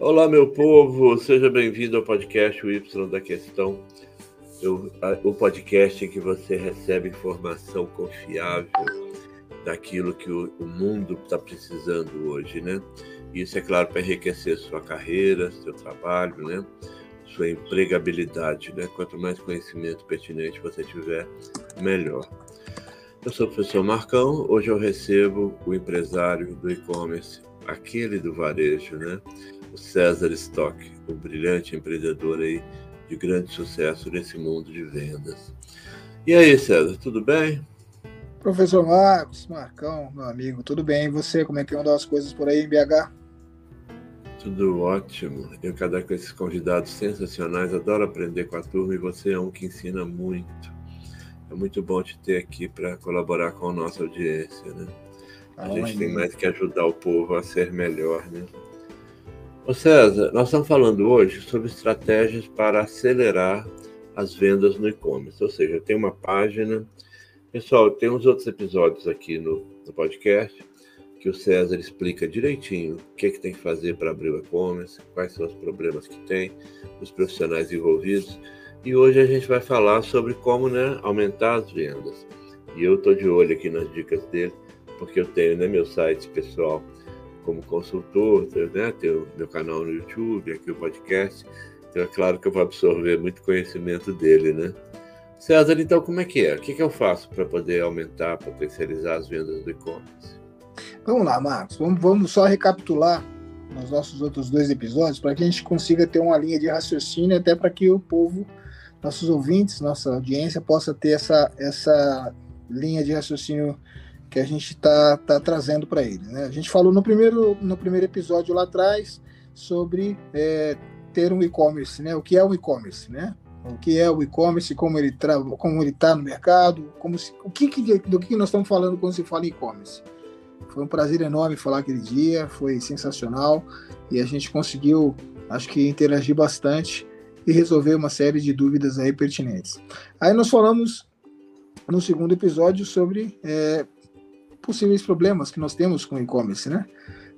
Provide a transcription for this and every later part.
Olá, meu povo, seja bem-vindo ao podcast O Y da Questão, Eu, o podcast em que você recebe informação confiável daquilo que o, o mundo está precisando hoje, né? Isso é claro para enriquecer sua carreira, seu trabalho, né? Sua empregabilidade, né? Quanto mais conhecimento pertinente você tiver, melhor. Eu sou o professor Marcão, hoje eu recebo o empresário do e-commerce, aquele do varejo, né? O César Stock, um brilhante empreendedor aí de grande sucesso nesse mundo de vendas. E aí, César, tudo bem? Professor Marcos, Marcão, meu amigo, tudo bem? E você, como é que andam as coisas por aí em BH? Tudo ótimo. Eu cada com esses convidados sensacionais, adoro aprender com a turma e você é um que ensina muito. É muito bom te ter aqui para colaborar com a nossa audiência, né? A ah, gente tem mais que ajudar o povo a ser melhor, né? Ô César, nós estamos falando hoje sobre estratégias para acelerar as vendas no e-commerce. Ou seja, tem uma página. Pessoal, tem uns outros episódios aqui no, no podcast que o César explica direitinho o que, é que tem que fazer para abrir o e-commerce, quais são os problemas que tem, os profissionais envolvidos. E hoje a gente vai falar sobre como né, aumentar as vendas. E eu estou de olho aqui nas dicas dele, porque eu tenho né, meu site pessoal como consultor, né? Tenho meu canal no YouTube, aqui o podcast. Então é claro que eu vou absorver muito conhecimento dele, né? César, então como é que é? O que, que eu faço para poder aumentar, potencializar as vendas do e-commerce? Vamos lá, Marcos. Vamos, vamos só recapitular nos nossos outros dois episódios para que a gente consiga ter uma linha de raciocínio até para que o povo, nossos ouvintes, nossa audiência possa ter essa, essa linha de raciocínio que a gente está tá trazendo para ele. Né? A gente falou no primeiro, no primeiro episódio lá atrás sobre é, ter um e-commerce, né? O que é o e-commerce, né? O que é o e-commerce, como ele como ele está no mercado, como se, o que, que do que nós estamos falando quando se fala em e-commerce. Foi um prazer enorme falar aquele dia, foi sensacional e a gente conseguiu, acho que interagir bastante e resolver uma série de dúvidas aí pertinentes. Aí nós falamos no segundo episódio sobre é, possíveis problemas que nós temos com o e-commerce, né?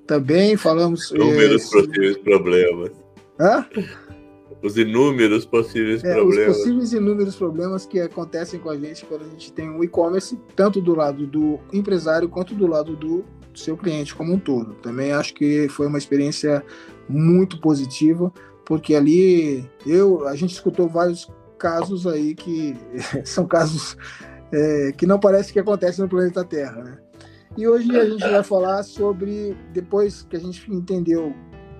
Também falamos. Inúmeros é, possíveis problemas. Hã? Os inúmeros possíveis é, problemas. Os possíveis inúmeros problemas que acontecem com a gente quando a gente tem um e-commerce, tanto do lado do empresário quanto do lado do seu cliente como um todo. Também acho que foi uma experiência muito positiva, porque ali eu, a gente escutou vários casos aí que são casos é, que não parece que acontecem no planeta Terra, né? E hoje a gente vai falar sobre, depois que a gente entendeu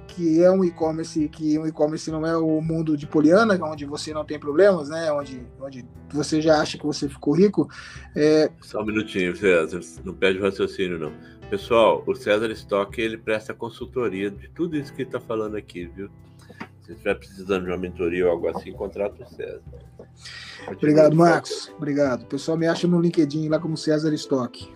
que é um e-commerce, que um e-commerce não é o mundo de Poliana, onde você não tem problemas, né? Onde, onde você já acha que você ficou rico. É... Só um minutinho, César, não perde o raciocínio, não. Pessoal, o César Stock, ele presta consultoria de tudo isso que ele está falando aqui, viu? Se estiver precisando de uma mentoria ou algo assim, contrata o César. Obrigado, Marcos. Obrigado. O pessoal me acha no LinkedIn lá como César Stock.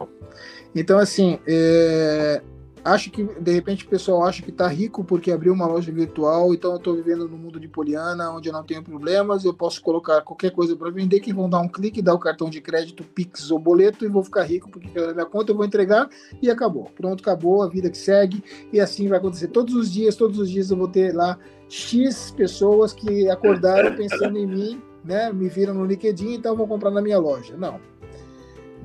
Então, assim, é, acho que de repente o pessoal acha que está rico porque abriu uma loja virtual, então eu estou vivendo no mundo de Poliana, onde eu não tenho problemas, eu posso colocar qualquer coisa para vender, que vão dar um clique, dar o cartão de crédito, Pix ou boleto e vou ficar rico porque na minha conta eu vou entregar e acabou. Pronto, acabou, a vida que segue e assim vai acontecer todos os dias, todos os dias eu vou ter lá X pessoas que acordaram pensando em mim, né, me viram no LinkedIn, então vou comprar na minha loja. Não,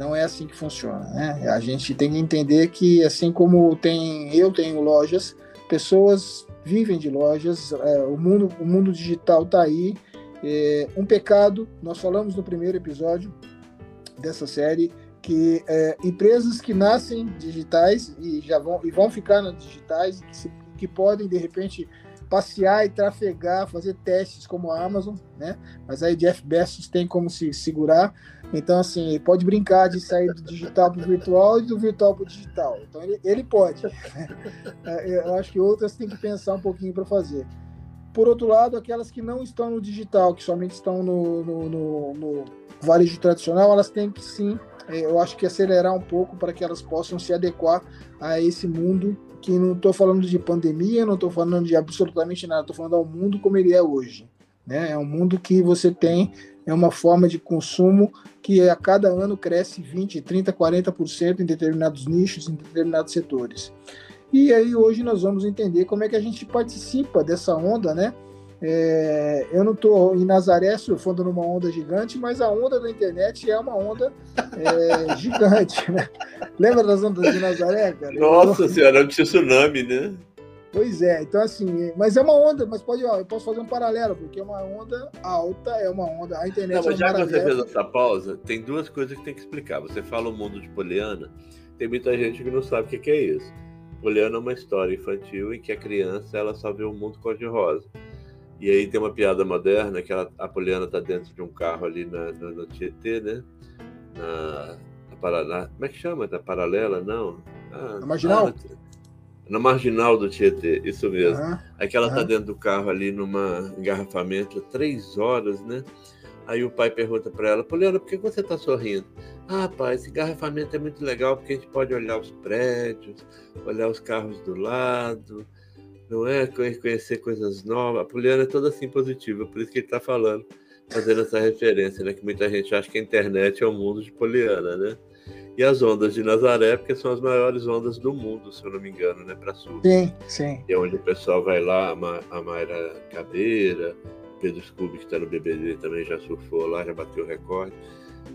não é assim que funciona, né? A gente tem que entender que assim como tem eu tenho lojas, pessoas vivem de lojas, é, o mundo o mundo digital está aí. É, um pecado, nós falamos no primeiro episódio dessa série que é, empresas que nascem digitais e já vão e vão ficar nas digitais que, se, que podem de repente passear e trafegar, fazer testes como a Amazon, né? Mas aí Jeff Bezos tem como se segurar. Então, assim, ele pode brincar de sair do digital para o virtual e do virtual para o digital. Então, ele, ele pode. Né? Eu acho que outras têm que pensar um pouquinho para fazer. Por outro lado, aquelas que não estão no digital, que somente estão no, no, no, no varejo tradicional, elas têm que sim, é, eu acho que acelerar um pouco para que elas possam se adequar a esse mundo que não estou falando de pandemia, não estou falando de absolutamente nada, estou falando ao mundo como ele é hoje. Né? É um mundo que você tem é uma forma de consumo que a cada ano cresce 20, 30, 40% em determinados nichos, em determinados setores. E aí hoje nós vamos entender como é que a gente participa dessa onda, né? É, eu não estou em Nazaré surfando numa onda gigante, mas a onda da internet é uma onda é, gigante, né? Lembra das ondas de Nazaré, cara? Nossa senhora, é um tsunami, né? Pois é, então assim, mas é uma onda, mas pode, ó, eu posso fazer um paralelo, porque é uma onda alta, é uma onda, a internet Não, mas é já que você fez essa pausa, tem duas coisas que tem que explicar. Você fala o mundo de Poliana, tem muita gente que não sabe o que é isso. Poliana é uma história infantil em que a criança ela só vê o mundo cor-de-rosa. E aí tem uma piada moderna que ela, a Poliana está dentro de um carro ali na, no, no Tietê, né? Na, na Paraná. Como é que chama? Na paralela? Não. Ah, na marginal? Ah, na marginal do Tietê, isso mesmo. Uhum. Aí que ela está uhum. dentro do carro ali numa engarrafamento, três horas, né? Aí o pai pergunta para ela, Poliana, por que você está sorrindo? Ah, pai, esse engarrafamento é muito legal porque a gente pode olhar os prédios, olhar os carros do lado, não é? Conhecer coisas novas. A Poliana é toda assim positiva, por isso que ele está falando, fazendo essa referência, né? Que muita gente acha que a internet é o mundo de Poliana, né? E as ondas de Nazaré, porque são as maiores ondas do mundo, se eu não me engano, né, para sul. Sim, sim. E é onde o pessoal vai lá, a Mayra Cadeira, Pedro Scooby, que está no BBB, também já surfou lá, já bateu recorde.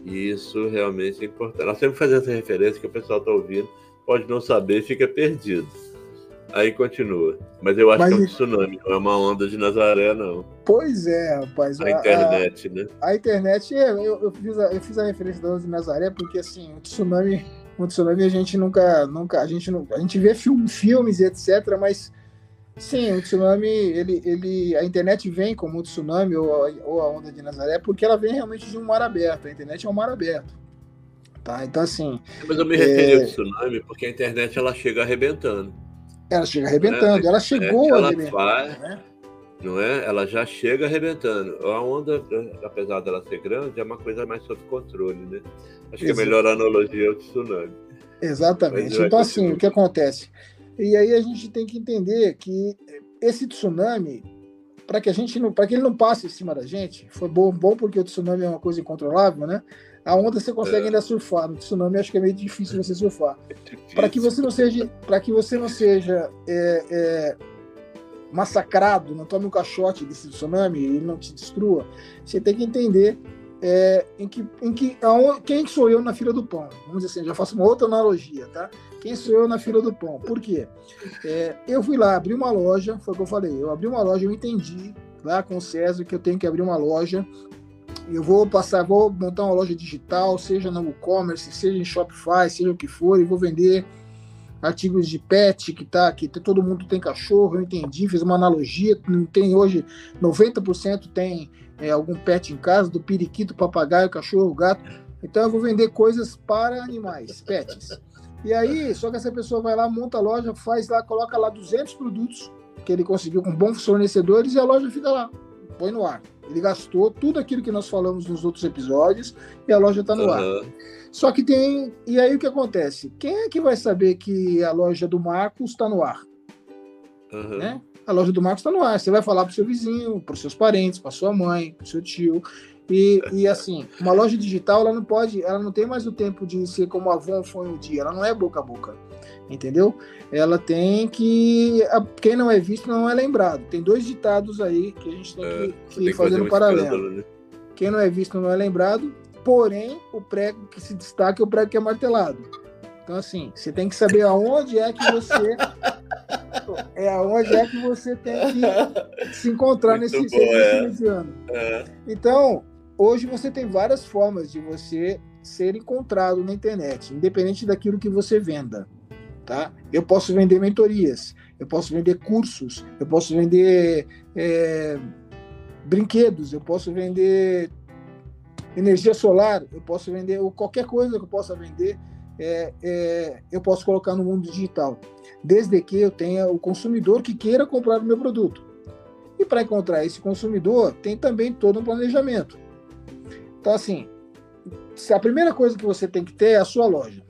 E isso realmente é importante. Nós sempre fazemos essa referência que o pessoal está ouvindo, pode não saber, fica perdido. Aí continua. Mas eu acho Mas... que é um tsunami, não é uma onda de Nazaré, não. Pois é, rapaz. A, a internet, a, né? A internet, é, eu, eu, fiz a, eu fiz a referência da onda de Nazaré porque, assim, o tsunami, o tsunami a gente nunca, nunca, a gente, não, a gente vê film, filmes e etc, mas, sim, o tsunami, ele, ele, a internet vem como o tsunami ou a, ou a onda de Nazaré porque ela vem realmente de um mar aberto. A internet é um mar aberto. Tá? Então, assim... Mas eu me referi é... ao tsunami porque a internet, ela chega arrebentando. Ela chega arrebentando. É, ela chegou é arrebentando. Faz, né? Não é? Ela já chega arrebentando. A onda, apesar dela ser grande, é uma coisa mais sob controle, né? Acho que a melhor analogia é o tsunami. Exatamente. Então, assim, o que acontece? E aí a gente tem que entender que esse tsunami, para que a gente não, para que ele não passe em cima da gente, foi bom, bom porque o tsunami é uma coisa incontrolável, né? A onda você consegue é. ainda surfar, no tsunami acho que é meio difícil você surfar. É para que você não seja, para que você não seja é, é, massacrado, não tome um caixote desse tsunami e não te destrua, você tem que entender é, em que, em que aonde, quem sou eu na fila do pão. Vamos dizer assim, já faço uma outra analogia, tá? Quem sou eu na fila do pão? Por quê? É, eu fui lá, abri uma loja, foi o que eu falei, eu abri uma loja, eu entendi lá com o César que eu tenho que abrir uma loja eu vou passar, vou montar uma loja digital, seja no e-commerce, seja em Shopify, seja o que for, e vou vender artigos de pet, que tá, que todo mundo tem cachorro, eu entendi, fiz uma analogia, não tem hoje 90% tem é, algum pet em casa, do periquito, papagaio, cachorro, gato. Então eu vou vender coisas para animais, pets. E aí, só que essa pessoa vai lá, monta a loja, faz lá, coloca lá 200 produtos que ele conseguiu com bons fornecedores e a loja fica lá, põe no ar. Ele gastou tudo aquilo que nós falamos nos outros episódios e a loja está no uhum. ar. Só que tem. E aí o que acontece? Quem é que vai saber que a loja do Marcos está no ar? Uhum. Né? A loja do Marcos está no ar. Você vai falar para o seu vizinho, para os seus parentes, para sua mãe, para o seu tio. E, e assim, uma loja digital ela não pode, ela não tem mais o tempo de ser como a Avon foi um dia. Ela não é boca a boca entendeu? Ela tem que. Quem não é visto não é lembrado. Tem dois ditados aí que a gente tem é, que, que, fazer no um paralelo. Né? Quem não é visto não é lembrado, porém, o prego que se destaca é o prego que é martelado. Então, assim, você tem que saber aonde é que você. é aonde é que você tem que se encontrar Muito nesse serviço é. É. Então, hoje você tem várias formas de você ser encontrado na internet, independente daquilo que você venda. Tá? Eu posso vender mentorias, eu posso vender cursos, eu posso vender é, brinquedos, eu posso vender energia solar, eu posso vender qualquer coisa que eu possa vender, é, é, eu posso colocar no mundo digital, desde que eu tenha o consumidor que queira comprar o meu produto. E para encontrar esse consumidor, tem também todo um planejamento. Então, assim, a primeira coisa que você tem que ter é a sua loja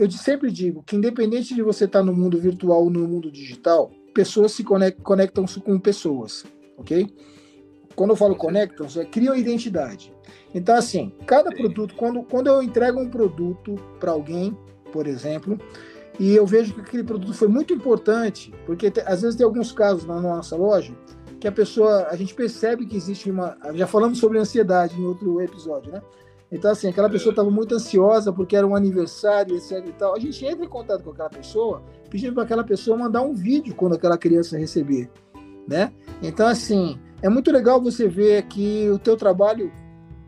eu sempre digo que independente de você estar tá no mundo virtual ou no mundo digital, pessoas se conectam, com pessoas, ok? Quando eu falo conectam, é criam identidade. Então, assim, cada produto, quando, quando eu entrego um produto para alguém, por exemplo, E eu vejo que aquele produto foi muito importante, porque te, às vezes tem alguns casos na nossa loja que a pessoa, a gente percebe que existe uma. Já falamos sobre ansiedade em outro episódio, né? Então, assim, aquela pessoa estava muito ansiosa porque era um aniversário, etc e tal. A gente entra em contato com aquela pessoa, pedindo para aquela pessoa mandar um vídeo quando aquela criança receber, né? Então, assim, é muito legal você ver que o teu trabalho,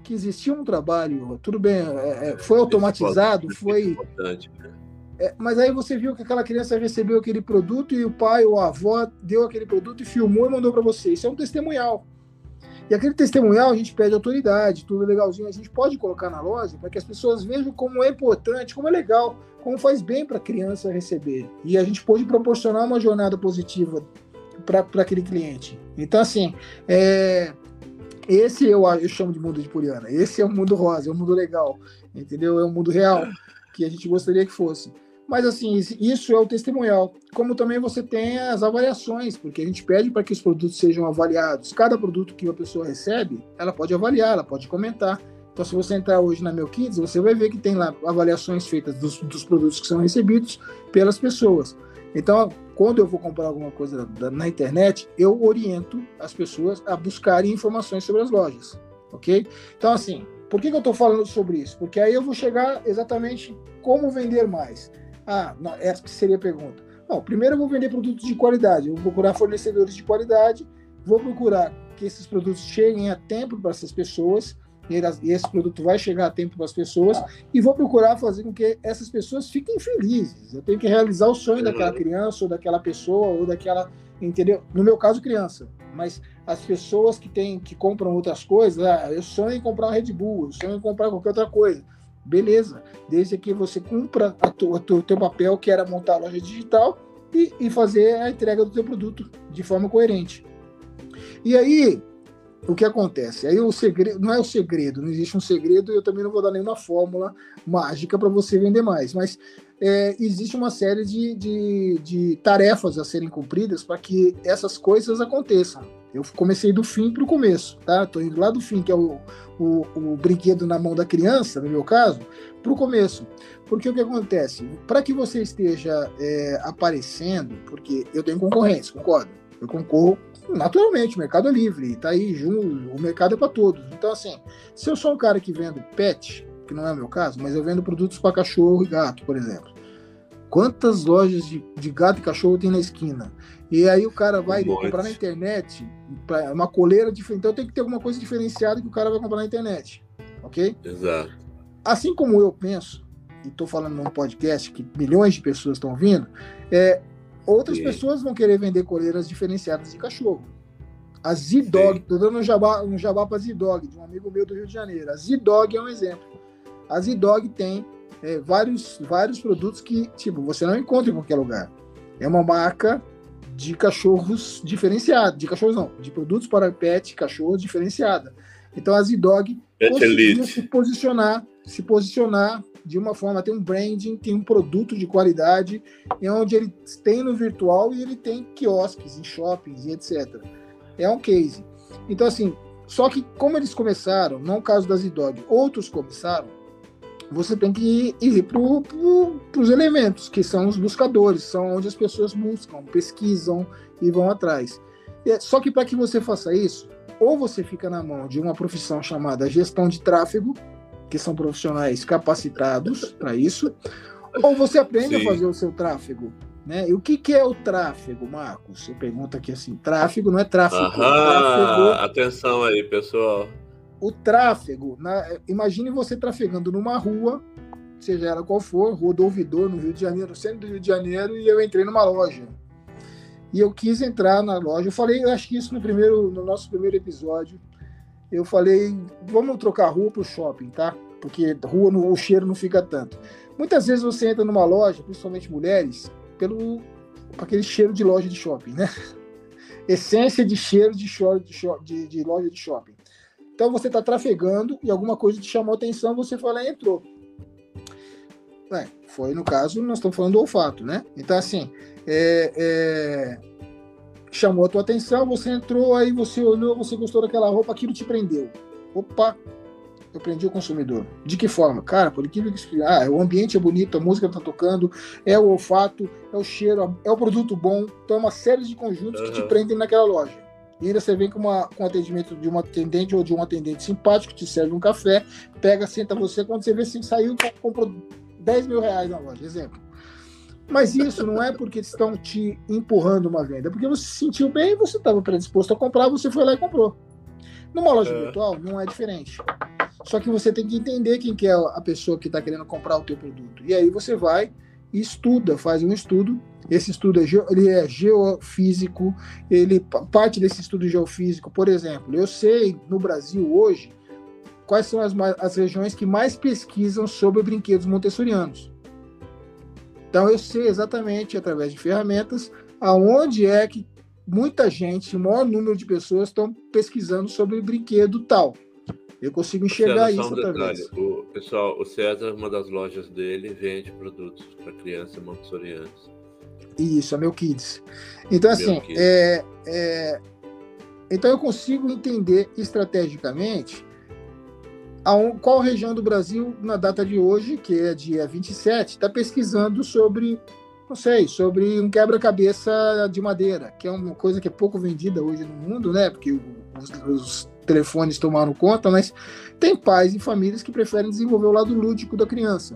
que existia um trabalho, tudo bem, é, é foi automatizado, foi... Né? É, mas aí você viu que aquela criança recebeu aquele produto e o pai ou a avó deu aquele produto e filmou e mandou para você. Isso é um testemunhal. E aquele testemunhal a gente pede autoridade, tudo legalzinho, a gente pode colocar na loja para que as pessoas vejam como é importante, como é legal, como faz bem para a criança receber. E a gente pode proporcionar uma jornada positiva para aquele cliente. Então, assim, é, esse eu, eu chamo de mundo de Puriana. Esse é o mundo rosa, é o mundo legal, entendeu? É o mundo real que a gente gostaria que fosse. Mas assim, isso é o testemunhal. Como também você tem as avaliações, porque a gente pede para que os produtos sejam avaliados. Cada produto que uma pessoa recebe, ela pode avaliar, ela pode comentar. Então, se você entrar hoje na Meu Kids, você vai ver que tem lá avaliações feitas dos, dos produtos que são recebidos pelas pessoas. Então, quando eu vou comprar alguma coisa na internet, eu oriento as pessoas a buscarem informações sobre as lojas, ok? Então, assim, por que, que eu estou falando sobre isso? Porque aí eu vou chegar exatamente como vender mais. Ah, não, essa seria a pergunta. Primeiro eu vou vender produtos de qualidade, eu vou procurar fornecedores de qualidade, vou procurar que esses produtos cheguem a tempo para essas pessoas, e esse produto vai chegar a tempo para as pessoas, e vou procurar fazer com que essas pessoas fiquem felizes. Eu tenho que realizar o sonho daquela uhum. criança, ou daquela pessoa, ou daquela. Entendeu? No meu caso, criança. Mas as pessoas que têm, que compram outras coisas, ah, eu sonho em comprar uma Red Bull, eu sonho em comprar qualquer outra coisa. Beleza, desde que você cumpra o teu papel, que era montar a loja digital e, e fazer a entrega do teu produto de forma coerente. E aí, o que acontece? Aí o segredo não é o segredo, não existe um segredo, eu também não vou dar nenhuma fórmula mágica para você vender mais, mas é, existe uma série de, de, de tarefas a serem cumpridas para que essas coisas aconteçam. Eu comecei do fim para o começo, tá? Estou indo lá do fim, que é o, o, o brinquedo na mão da criança, no meu caso, para o começo. Porque o que acontece? Para que você esteja é, aparecendo, porque eu tenho concorrência, concordo? Eu concorro naturalmente, o mercado é livre, está aí, o mercado é para todos. Então, assim, se eu sou um cara que vendo pet, que não é o meu caso, mas eu vendo produtos para cachorro e gato, por exemplo. Quantas lojas de, de, gato e cachorro tem na esquina? E aí o cara vai um comprar na internet uma coleira diferente. Então tem que ter alguma coisa diferenciada que o cara vai comprar na internet. Ok? Exato. Assim como eu penso, e estou falando num podcast que milhões de pessoas estão ouvindo, é, outras Sim. pessoas vão querer vender coleiras diferenciadas de cachorro. A Z-Dog, estou dando um jabá, um jabá para Z-Dog, de um amigo meu do Rio de Janeiro. A Z-Dog é um exemplo. A Z-Dog tem é, vários, vários produtos que, tipo, você não encontra em qualquer lugar. É uma marca de cachorros diferenciada, de cachorros não, de produtos para pet, cachorros diferenciada. Então a Z-Dog conseguiu se posicionar, se posicionar de uma forma, tem um branding, tem um produto de qualidade, é onde ele tem no virtual e ele tem quiosques em shoppings e etc. É um case. Então, assim, só que como eles começaram, não o caso da Z-Dog, outros começaram, você tem que ir, para pro, os elementos, que são os buscadores, são onde as pessoas buscam, pesquisam e vão atrás. É, só que para que você faça isso, ou você fica na mão de uma profissão chamada gestão de tráfego, que são profissionais capacitados para isso, ou você aprende Sim. a fazer o seu tráfego. Né? E o que, que é o tráfego, Marcos? Você pergunta aqui assim: tráfego não é tráfego. Aham, tráfego... Atenção aí, pessoal. O tráfego, na... imagine você trafegando numa rua, seja ela qual for, rua do ouvidor, no Rio de Janeiro, no centro do Rio de Janeiro, e eu entrei numa loja. E eu quis entrar na loja. Eu falei, eu acho que isso no primeiro, no nosso primeiro episódio eu falei, vamos trocar a rua para o shopping, tá? Porque rua no, o cheiro não fica tanto. Muitas vezes você entra numa loja, principalmente mulheres, pelo aquele cheiro de loja de shopping, né? Essência de cheiro de, de, de loja de shopping. Então você está trafegando e alguma coisa te chamou atenção, você foi lá e entrou. É, foi no caso, nós estamos falando do olfato, né? Então, assim, é, é, chamou a tua atenção, você entrou, aí você olhou, você gostou daquela roupa, aquilo te prendeu. Opa, Eu prendi o consumidor. De que forma? Cara, por incrível que ah, o ambiente é bonito, a música tá tocando, é o olfato, é o cheiro, é o produto bom. Então é uma série de conjuntos uhum. que te prendem naquela loja. E ainda você vem com, uma, com um atendimento de uma atendente ou de um atendente simpático, te serve um café, pega, senta você, quando você vê se saiu, comprou 10 mil reais na loja, exemplo. Mas isso não é porque estão te empurrando uma venda, é porque você se sentiu bem, você estava predisposto a comprar, você foi lá e comprou. Numa loja é. virtual não é diferente. Só que você tem que entender quem que é a pessoa que está querendo comprar o teu produto. E aí você vai e estuda, faz um estudo. Esse estudo é, ele é geofísico, ele parte desse estudo geofísico, por exemplo, eu sei no Brasil hoje quais são as, as regiões que mais pesquisam sobre brinquedos montessorianos. Então eu sei exatamente através de ferramentas aonde é que muita gente, o maior número de pessoas estão pesquisando sobre brinquedo tal. Eu consigo enxergar César, isso um através. O, pessoal, o César, uma das lojas dele, vende produtos para crianças montessorianas. Isso, é meu Kids. Então, assim, Kids. É, é, então eu consigo entender estrategicamente a um, qual região do Brasil, na data de hoje, que é dia 27, está pesquisando sobre não sei, sobre um quebra-cabeça de madeira, que é uma coisa que é pouco vendida hoje no mundo, né? Porque os, os, telefones tomaram conta, mas tem pais e famílias que preferem desenvolver o lado lúdico da criança.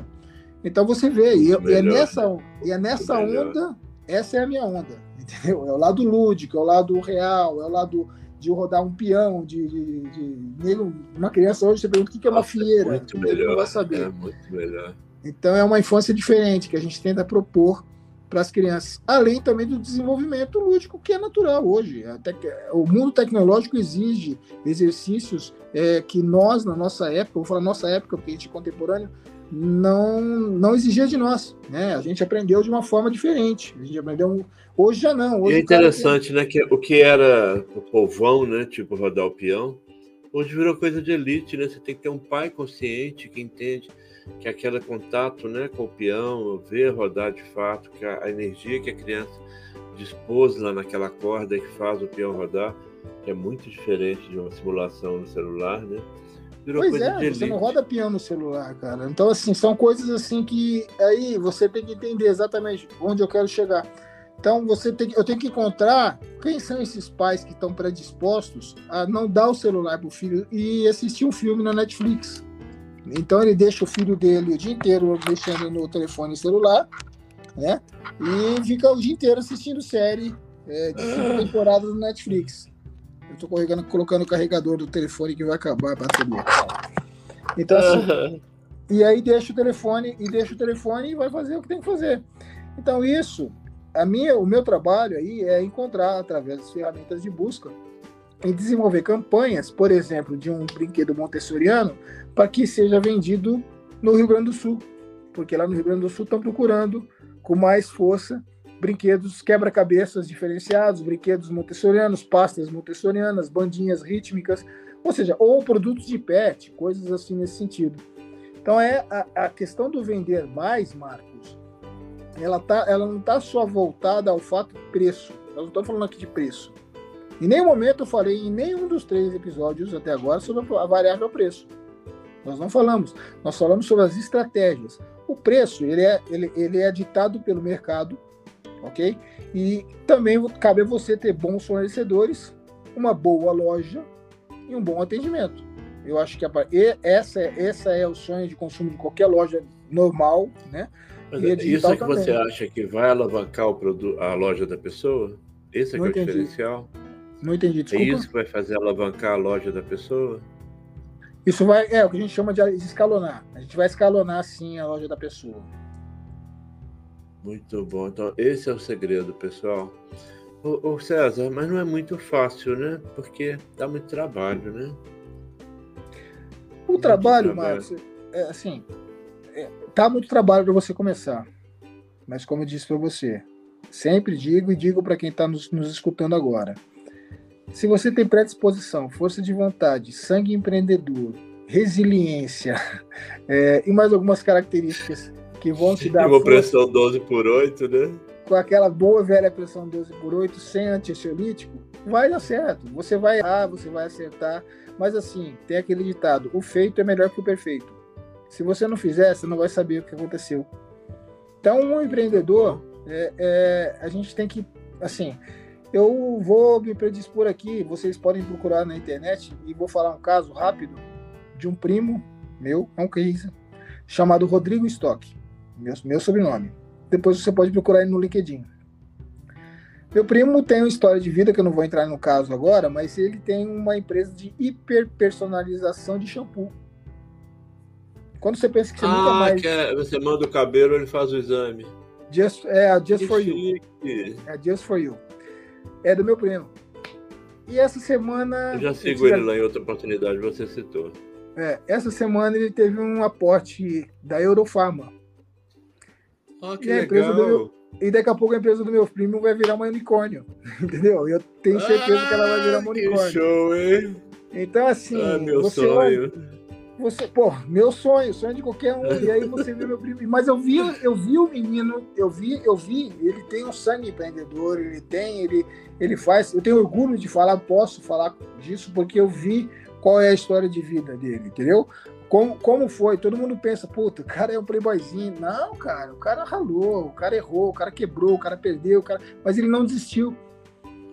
Então você vê, e, e é nessa, e é nessa onda, essa é a minha onda, entendeu? É o lado lúdico, é o lado real, é o lado de rodar um peão, de, de, de, uma criança hoje você pergunta o que é uma Nossa, fieira, é muito melhor, não vai saber. É muito melhor. Então é uma infância diferente que a gente tenta propor para as crianças, além também do desenvolvimento lúdico que é natural hoje. Até o mundo tecnológico exige exercícios é, que nós, na nossa época, vou falar nossa época, porque a gente é contemporâneo, não, não exigia de nós. Né? A gente aprendeu de uma forma diferente. A gente aprendeu. Hoje já não. Hoje é interessante, né? Que o que era o povão, né? Tipo rodar o peão, hoje virou coisa de elite, né? Você tem que ter um pai consciente que entende que aquele contato né, com o peão, ver rodar de fato, que a, a energia que a criança dispôs lá naquela corda que faz o peão rodar, que é muito diferente de uma simulação no celular, né? Virou pois é, você não roda peão no celular, cara. Então, assim, são coisas assim que aí você tem que entender exatamente onde eu quero chegar. Então, você tem, eu tenho que encontrar quem são esses pais que estão predispostos a não dar o celular para o filho e assistir um filme na Netflix. Então ele deixa o filho dele o dia inteiro mexendo no telefone celular, né? E fica o dia inteiro assistindo série é, de cinco temporadas no Netflix. Eu corrigando, colocando o carregador do telefone que vai acabar a bateria. Então assim, e aí deixa o telefone e deixa o telefone e vai fazer o que tem que fazer. Então isso, a minha, o meu trabalho aí é encontrar através das ferramentas de busca em desenvolver campanhas, por exemplo, de um brinquedo montessoriano, para que seja vendido no Rio Grande do Sul, porque lá no Rio Grande do Sul estão procurando com mais força brinquedos quebra-cabeças diferenciados, brinquedos montessorianos, pastas montessorianas, bandinhas rítmicas, ou seja, ou produtos de pet, coisas assim nesse sentido. Então é a, a questão do vender mais, Marcos. Ela tá, ela não está só voltada ao fato de preço. Nós não estamos falando aqui de preço. Em nenhum momento eu falei em nenhum dos três episódios até agora sobre a variável preço. Nós não falamos. Nós falamos sobre as estratégias. O preço ele é, ele, ele é ditado pelo mercado, ok? E também cabe a você ter bons fornecedores, uma boa loja e um bom atendimento. Eu acho que a, essa, essa é o sonho de consumo de qualquer loja normal, né? É isso é que também. você acha que vai alavancar o produto, a loja da pessoa? Esse é, que é o diferencial? Não entendi, desculpa. É isso que vai fazer alavancar a loja da pessoa? Isso vai, é o que a gente chama de escalonar. A gente vai escalonar sim a loja da pessoa. Muito bom. Então, esse é o segredo, pessoal. Ô, ô César, mas não é muito fácil, né? Porque dá muito trabalho, né? O muito trabalho, trabalho. Marcos, é assim, é, tá muito trabalho para você começar. Mas como eu disse para você, sempre digo e digo para quem está nos, nos escutando agora se você tem predisposição, força de vontade, sangue empreendedor, resiliência é, e mais algumas características que vão te dar. Uma pressão 12 por 8, né? com aquela boa velha pressão 12 por 8, sem antiansiolítico, vai dar certo. Você vai errar, você vai acertar. Mas assim, tem aquele ditado: o feito é melhor que o perfeito. Se você não fizer, você não vai saber o que aconteceu. Então, um empreendedor, é, é, a gente tem que, assim, eu vou me predispor aqui, vocês podem procurar na internet e vou falar um caso rápido de um primo meu, é um case, chamado Rodrigo Stock, meu, meu sobrenome. Depois você pode procurar ele no LinkedIn. Meu primo tem uma história de vida que eu não vou entrar no caso agora, mas ele tem uma empresa de hiperpersonalização de shampoo. Quando você pensa que você ah, nunca mais. É, você manda o cabelo, ele faz o exame. Just, é, Just que for chique. You. É Just for You. É do meu primo. E essa semana. Eu já sigo ele lá em outra oportunidade, você citou. É, essa semana ele teve um aporte da Eurofarma. Oh, que e legal. Meu, e daqui a pouco a empresa do meu primo vai virar uma unicórnio. Entendeu? Eu tenho certeza ah, que ela vai virar uma unicórnio. Que show, hein? Então, assim. Ah, meu você sonho. você, pô, meu sonho, sonho de qualquer um. E aí você vê meu primo. Mas eu vi, eu vi o menino, eu vi, eu vi, ele tem um sangue empreendedor, ele tem, ele, ele faz. Eu tenho orgulho de falar, posso falar disso, porque eu vi qual é a história de vida dele, entendeu? Como, como foi? Todo mundo pensa, puta, o cara é um playboyzinho. Não, cara, o cara ralou, o cara errou, o cara quebrou, o cara perdeu, o cara... mas ele não desistiu.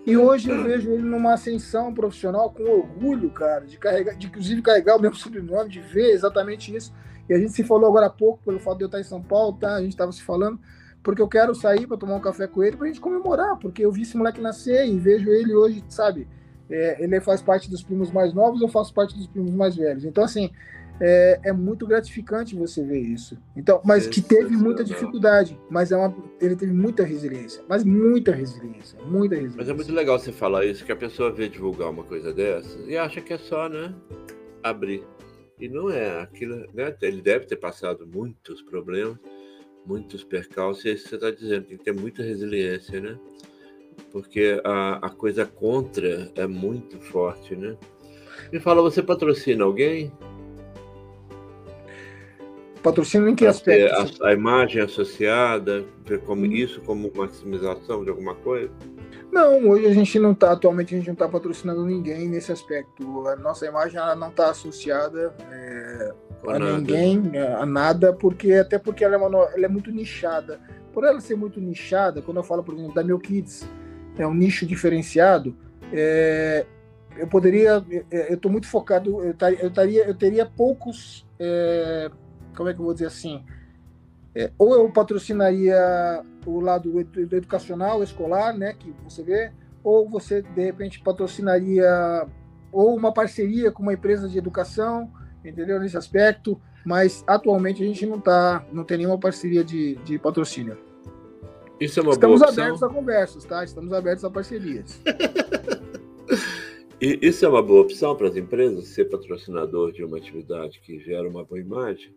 E hoje eu vejo ele numa ascensão profissional com orgulho, cara, de carregar, de inclusive carregar o meu sobrenome, de ver exatamente isso. E a gente se falou agora há pouco, pelo fato de eu estar em São Paulo, tá? A gente estava se falando, porque eu quero sair para tomar um café com ele, para a gente comemorar, porque eu vi esse moleque nascer e vejo ele hoje, sabe? É, ele faz parte dos primos mais novos, eu faço parte dos primos mais velhos. Então, assim, é, é muito gratificante você ver isso. Então, mas que teve muita dificuldade, mas é uma, ele teve muita resiliência, mas muita resiliência, muita resiliência. Mas é muito legal você falar isso, que a pessoa vê divulgar uma coisa dessa e acha que é só, né, abrir. E não é aquilo, né? Ele deve ter passado muitos problemas, muitos percalços, e é isso que você está dizendo, tem que ter muita resiliência, né? porque a, a coisa contra é muito forte, né? Me fala, você patrocina alguém? Patrocínio em que aspecto? A, a, imagem associada, ver como hum. isso como maximização de alguma coisa? Não, hoje a gente não está, atualmente a gente não está patrocinando ninguém nesse aspecto. A nossa imagem ela não está associada é, a, ninguém, a nada, porque até porque ela é, uma, ela é muito nichada. Por ela ser muito nichada, quando eu falo, por exemplo, da Meu Kids, é um nicho diferenciado, é, eu poderia, é, eu estou muito focado, eu, eu, taria, eu teria poucos, é, como é que eu vou dizer assim, é, ou eu patrocinaria o lado educacional, escolar, né, que você vê, ou você de repente patrocinaria ou uma parceria com uma empresa de educação, entendeu nesse aspecto, mas atualmente a gente não tá, não tem nenhuma parceria de, de patrocínio. Isso é uma Estamos boa abertos a conversas, tá? Estamos abertos a parcerias. e isso é uma boa opção para as empresas, ser patrocinador de uma atividade que gera uma boa imagem?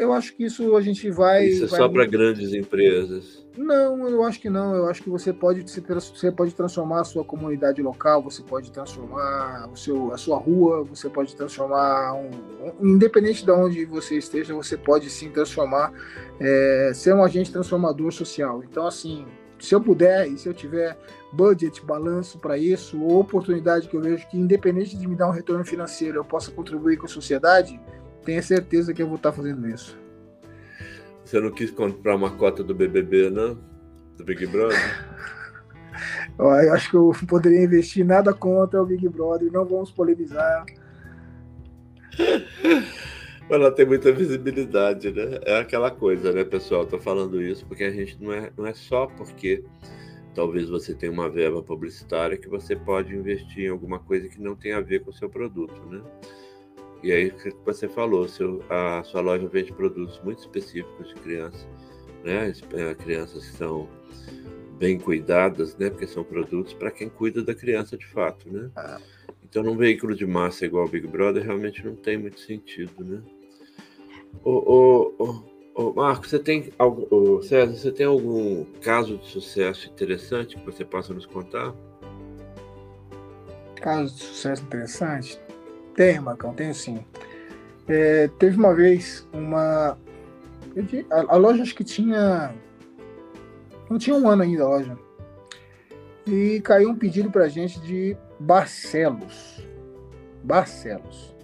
Eu acho que isso a gente vai. Isso é vai só para grandes empresas. Não, eu acho que não. Eu acho que você pode, você pode transformar a sua comunidade local, você pode transformar o seu, a sua rua, você pode transformar. Um, independente de onde você esteja, você pode sim transformar, é, ser um agente transformador social. Então, assim, se eu puder e se eu tiver budget, balanço para isso, ou oportunidade que eu vejo que, independente de me dar um retorno financeiro, eu possa contribuir com a sociedade tenha certeza que eu vou estar fazendo isso. Você não quis comprar uma cota do BBB, não? Do Big Brother? eu acho que eu poderia investir nada contra o Big Brother, não vamos polemizar. Ela tem muita visibilidade, né? É aquela coisa, né, pessoal? Tô falando isso porque a gente não é, não é só porque talvez você tenha uma verba publicitária que você pode investir em alguma coisa que não tem a ver com o seu produto, né? E aí, o que você falou, seu, a sua loja vende produtos muito específicos de criança, né? É, crianças que são bem cuidadas, né? Porque são produtos para quem cuida da criança de fato, né? Ah. Então, num veículo de massa igual o Big Brother, realmente não tem muito sentido, né? Ô, ô, ô, ô Marco, você tem algo, César, você tem algum caso de sucesso interessante que você possa nos contar? Caso de sucesso interessante? Tenho, Marcão, tenho sim. É, teve uma vez uma, a, loja acho que tinha. Não tinha um ano ainda a loja. E caiu um pedido pra gente de Barcelos. Barcelos.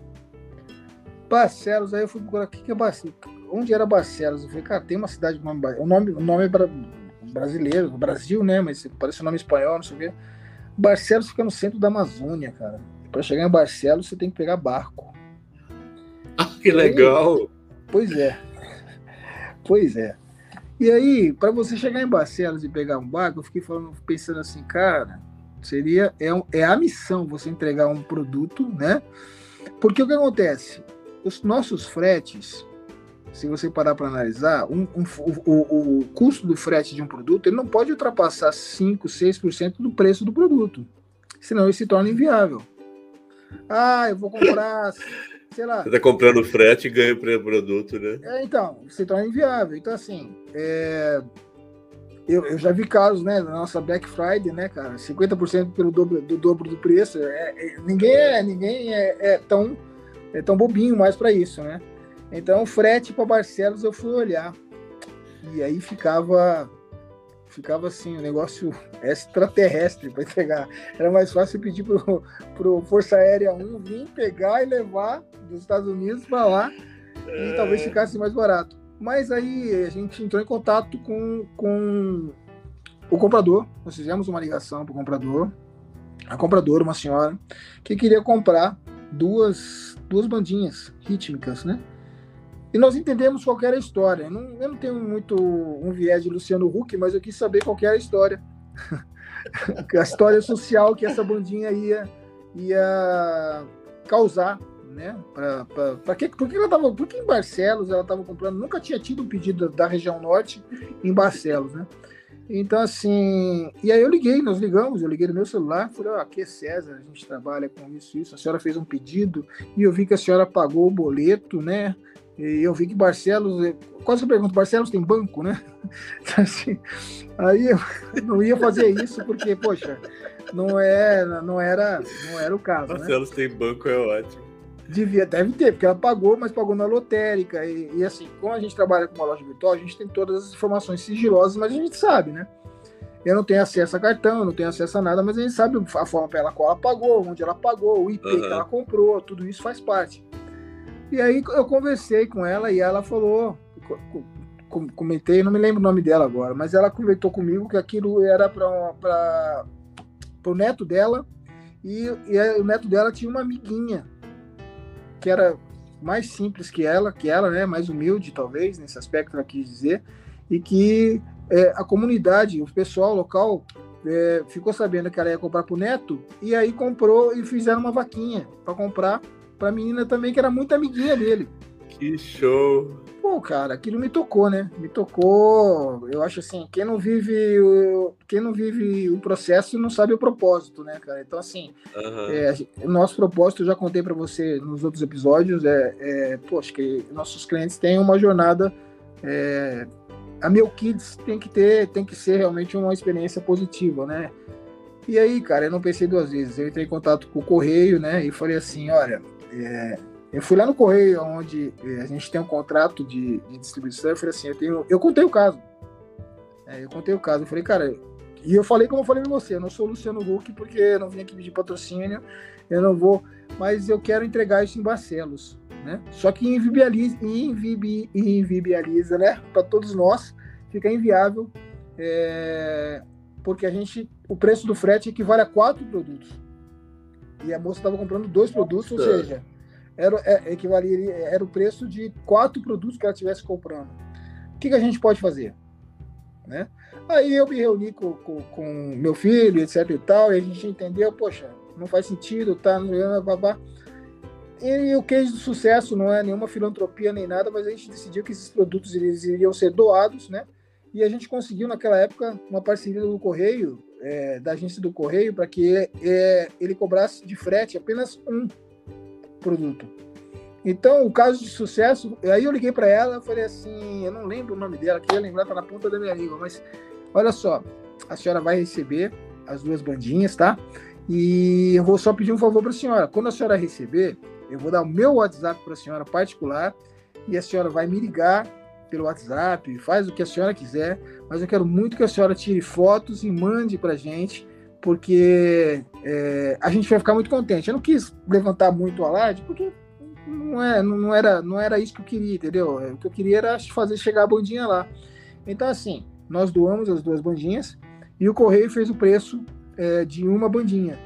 Barcelos, aí eu fui procurar o que, que é Barcelos. Onde era Barcelos? Eu falei, cara, tem uma cidade com nome. O nome, o nome é brasileiro, Brasil, né? Mas parece um nome espanhol, não sei o quê. Barcelos fica no centro da Amazônia, cara. Para chegar em Barcelos, você tem que pegar barco. Ah, que legal! pois é. Pois é. E aí, para você chegar em Barcelos e pegar um barco, eu fiquei falando, pensando assim, cara, seria é, é a missão você entregar um produto, né? Porque o que acontece? Os nossos fretes, se você parar para analisar, um, um, o, o, custo do frete de um produto ele não pode ultrapassar 5, 6% do preço do produto. Senão ele se torna inviável. Ah, eu vou comprar, sei lá. Você está comprando frete e ganha o produto, né? É, então, se torna inviável. Então, assim, é, eu, eu, já vi casos, né, na nossa Black Friday, né, cara, 50% pelo dobro, do dobro do preço. É, é, ninguém é, ninguém é, é tão, é tão bobinho mais para isso, né? Então, frete para Barcelos eu fui olhar. E aí ficava ficava assim, um negócio extraterrestre para entregar. Era mais fácil pedir pro, pro Força Aérea 1 vir pegar e levar dos Estados Unidos para lá e é... talvez ficasse mais barato. Mas aí a gente entrou em contato com, com o comprador. Nós fizemos uma ligação para o comprador. A compradora, uma senhora, que queria comprar duas, duas bandinhas rítmicas, né? E nós entendemos qual era a história. Não, eu não tenho muito um viés de Luciano Huck, mas eu quis saber qual era a história. a história social que essa bandinha ia, ia causar, né? Pra, pra, pra que, por, que ela tava, por que em Barcelos ela estava comprando? Nunca tinha tido um pedido da região norte em Barcelos, né? Então, assim, e aí eu liguei, nós ligamos, eu liguei no meu celular, falei, oh, aqui é César, a gente trabalha com isso, isso, a senhora fez um pedido, e eu vi que a senhora pagou o boleto, né? E eu vi que Barcelos, quase eu pergunto, Barcelos tem banco, né? Assim, aí eu não ia fazer isso porque, poxa, não é, não era, não era o caso. Né? Barcelos né? tem banco é ótimo. Devia, deve ter, porque ela pagou, mas pagou na lotérica. E, e, assim, como a gente trabalha com uma loja virtual, a gente tem todas as informações sigilosas, mas a gente sabe, né? Eu não tenho acesso a cartão, não tenho acesso a nada, mas a gente sabe a forma pela qual ela pagou, onde ela pagou, o IP uhum. que ela comprou, tudo isso faz parte. E aí eu conversei com ela e ela falou, comentei, não me lembro o nome dela agora, mas ela comentou comigo que aquilo era para o neto dela e, e, o neto dela tinha uma amiguinha que era mais simples que ela, que ela, né, mais humilde talvez nesse aspecto ela quis dizer, e que é, a comunidade, o pessoal local é, ficou sabendo que ela ia comprar para o neto e aí comprou e fizeram uma vaquinha para comprar pra menina também, que era muito amiguinha dele. Que show! Pô, cara, aquilo me tocou, né? Me tocou. Eu acho assim, quem não vive o, quem não vive o processo não sabe o propósito, né, cara? Então, assim, uhum. é, o nosso propósito, eu já contei para você nos outros episódios, é, é poxa, que nossos clientes têm uma jornada. É, a Meu Kids tem que ter, tem que ser realmente uma experiência positiva, né? E aí, cara, eu não pensei duas vezes. Eu entrei em contato com o correio, né? E falei assim, olha, é, eu fui lá no Correio, onde é, a gente tem um contrato de, de distribuição. Eu falei assim: eu, tenho, eu contei o caso. É, eu contei o caso. Eu falei, cara, e eu falei como eu falei com você: eu não sou Luciano Huck porque eu não vim aqui pedir patrocínio, eu não vou, mas eu quero entregar isso em Barcelos. Né? Só que invibializa, invibi, invibializa né? Para todos nós, fica inviável, é, porque a gente, o preço do frete equivale a quatro produtos. E a moça estava comprando dois produtos, ou seja, era, é, equivaleria, era o preço de quatro produtos que ela estivesse comprando. O que, que, a gente pode fazer? Né? Aí eu me reuni com, com, com, meu filho, etc e tal, e a gente entendeu, poxa, não faz sentido, tá? Babá. E o case do sucesso não é nenhuma filantropia nem nada, mas a gente decidiu que esses produtos eles iriam ser doados, né? E a gente conseguiu naquela época uma parceria do Correio é, da agência do correio para que é, ele cobrasse de frete apenas um produto. Então, o caso de sucesso, aí eu liguei para ela, falei assim, eu não lembro o nome dela, queria lembrar, tá na ponta da minha língua, mas olha só, a senhora vai receber as duas bandinhas, tá? E eu vou só pedir um favor para a senhora. Quando a senhora receber, eu vou dar o meu WhatsApp para a senhora particular e a senhora vai me ligar pelo WhatsApp, faz o que a senhora quiser, mas eu quero muito que a senhora tire fotos e mande para gente, porque é, a gente vai ficar muito contente. Eu não quis levantar muito o alarde, porque não, é, não, era, não era isso que eu queria, entendeu? É, o que eu queria era fazer chegar a bandinha lá. Então, assim, nós doamos as duas bandinhas e o Correio fez o preço é, de uma bandinha.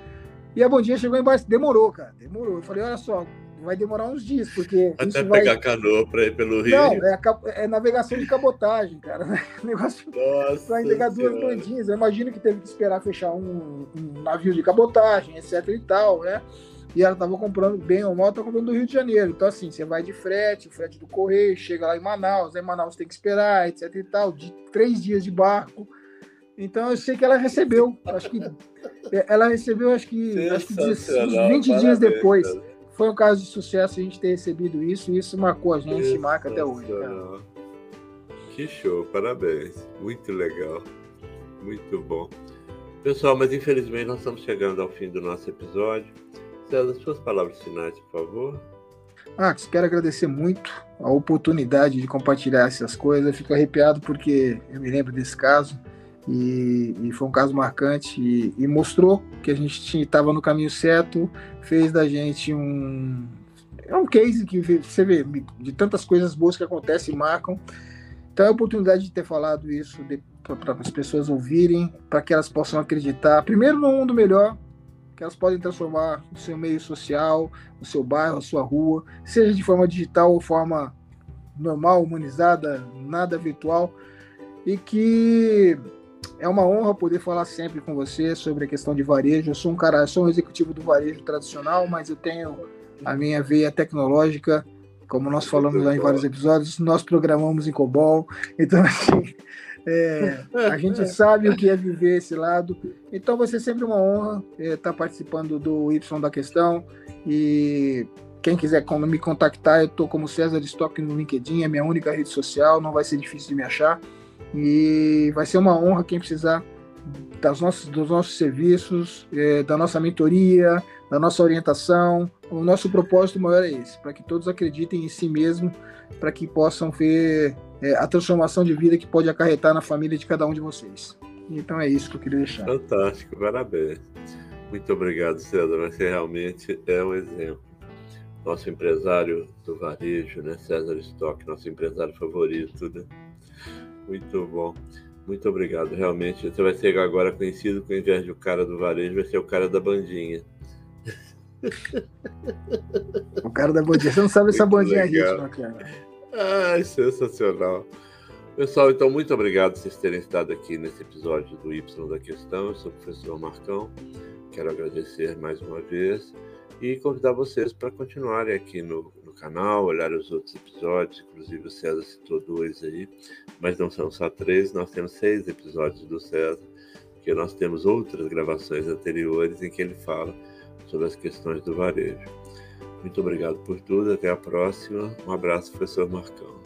E a bandinha chegou embaixo, demorou, cara, demorou. Eu falei, olha só, vai demorar uns dias, porque. Até vai... pegar canoa para ir pelo Rio. Não, é, é, navegação de cabotagem, cara. Negócio para entregar duas bandinhas. Eu imagino que teve que esperar fechar um, um, navio de cabotagem, etc e tal, né? E ela tava comprando bem ou mal, tá comprando do Rio de Janeiro. Então, assim, você vai de frete, o frete do correio, chega lá em Manaus, aí Manaus tem que esperar, etc e tal, de três dias de barco. Então eu sei que ela recebeu, acho que ela recebeu acho que, acho que 20 parabéns, dias depois. Cara. Foi um caso de sucesso a gente ter recebido isso, e isso marcou a gente e marca até hoje. Cara. Que show, parabéns. Muito legal. Muito bom. Pessoal, mas infelizmente nós estamos chegando ao fim do nosso episódio. César, suas palavras finais, por favor. Max, quero agradecer muito a oportunidade de compartilhar essas coisas. Eu fico arrepiado porque eu me lembro desse caso. E, e, foi um caso marcante e, e mostrou que a gente estava no caminho certo, fez da gente um é um case que você vê de tantas coisas boas que acontecem e marcam. Então é a oportunidade de ter falado isso para as pessoas ouvirem, para que elas possam acreditar, primeiro no mundo melhor, que elas podem transformar o seu meio social, o seu bairro, a sua rua, seja de forma digital ou forma normal, humanizada, nada virtual, e que é uma honra poder falar sempre com você sobre a questão de varejo. Eu sou um cara, sou um executivo do varejo tradicional, mas eu tenho a minha veia tecnológica, como nós falamos lá em vários episódios, nós programamos em COBOL, então assim, é, a gente sabe o que é viver esse lado. Então vai ser sempre uma honra é, estar participando do Y da questão e quem quiser me contactar, eu estou como César Stock no LinkedIn, é minha única rede social, não vai ser difícil de me achar. E vai ser uma honra quem precisar das nossas, dos nossos serviços, é, da nossa mentoria, da nossa orientação. O nosso propósito maior é esse, para que todos acreditem em si mesmo, para que possam ver é, a transformação de vida que pode acarretar na família de cada um de vocês. Então é isso que eu queria deixar. Fantástico, parabéns. Muito obrigado, César. Você realmente é um exemplo. Nosso empresário do varejo, né? César Stock, nosso empresário favorito, né? Muito bom. Muito obrigado. Realmente, você vai ser agora conhecido com o invés de o cara do varejo, vai ser o cara da bandinha. O cara da bandinha. Você não sabe essa bandinha ritmo, cara. Ai, sensacional. Pessoal, então, muito obrigado por vocês terem estado aqui nesse episódio do Y da Questão. Eu sou o professor Marcão. Quero agradecer mais uma vez e convidar vocês para continuarem aqui no, no canal, olhar os outros episódios, inclusive o César citou dois aí, mas não são só três, nós temos seis episódios do César, porque nós temos outras gravações anteriores em que ele fala sobre as questões do varejo. Muito obrigado por tudo, até a próxima. Um abraço, professor Marcão.